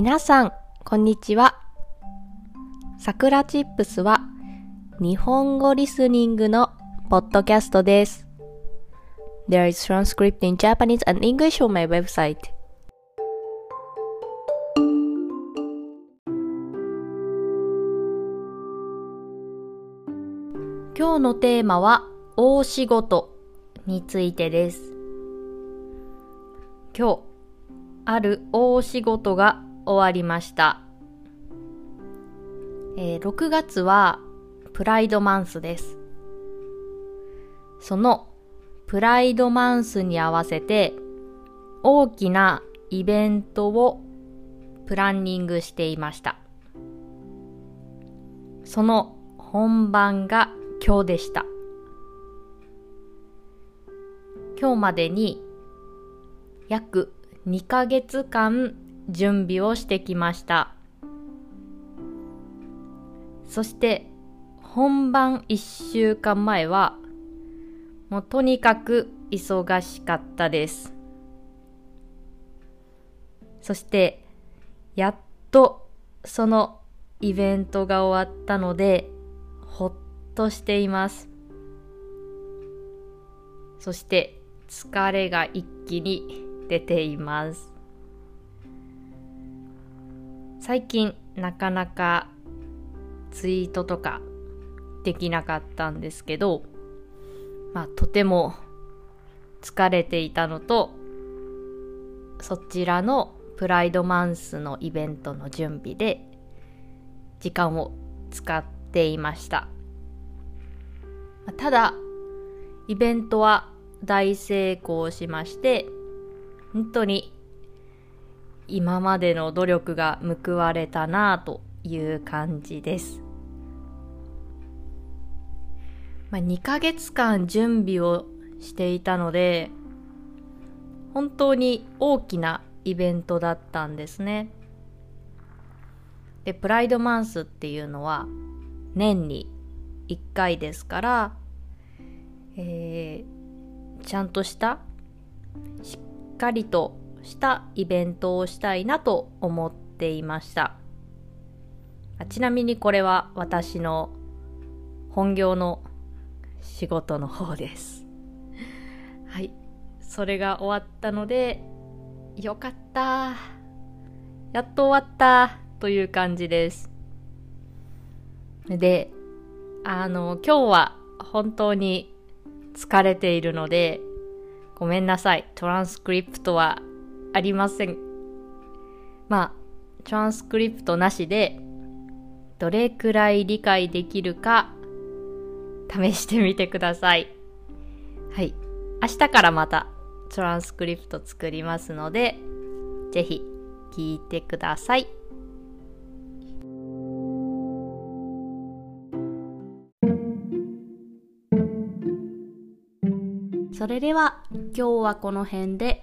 皆さん、こんにちは。さくらチップスは日本語リスニングのポッドキャストです。There is transcript in Japanese and English on my website. 今日のテーマは大仕事についてです。今日、ある大仕事が終わりました。えー6月はプライドマンスです。そのプライドマンスに合わせて大きなイベントをプランニングしていました。その本番が今日でした。今日までに約2ヶ月間準備をしてきました。そして本番1週間前はもうとにかく忙しかったです。そしてやっとそのイベントが終わったのでほっとしています。そして疲れが一気に出ています。最近なかなかツイートとかできなかったんですけど、まあとても疲れていたのと、そちらのプライドマンスのイベントの準備で時間を使っていました。ただ、イベントは大成功しまして、本当に今までの努力が報われたなぁという感じです。まあ、2ヶ月間準備をしていたので、本当に大きなイベントだったんですね。で、プライドマンスっていうのは年に1回ですから、えー、ちゃんとした、しっかりとしたイベントをしたいなと思っていました。ちなみにこれは私の本業の仕事の方です。はい。それが終わったので、よかった。やっと終わったという感じです。で、あの、今日は本当に疲れているので、ごめんなさい。トランスクリプトはありません。まあ、トランスクリプトなしで、どれくらい理解できるか、試してみてください。はい。明日からまたトランスクリプト作りますので、ぜひ聞いてください。それでは今日はこの辺で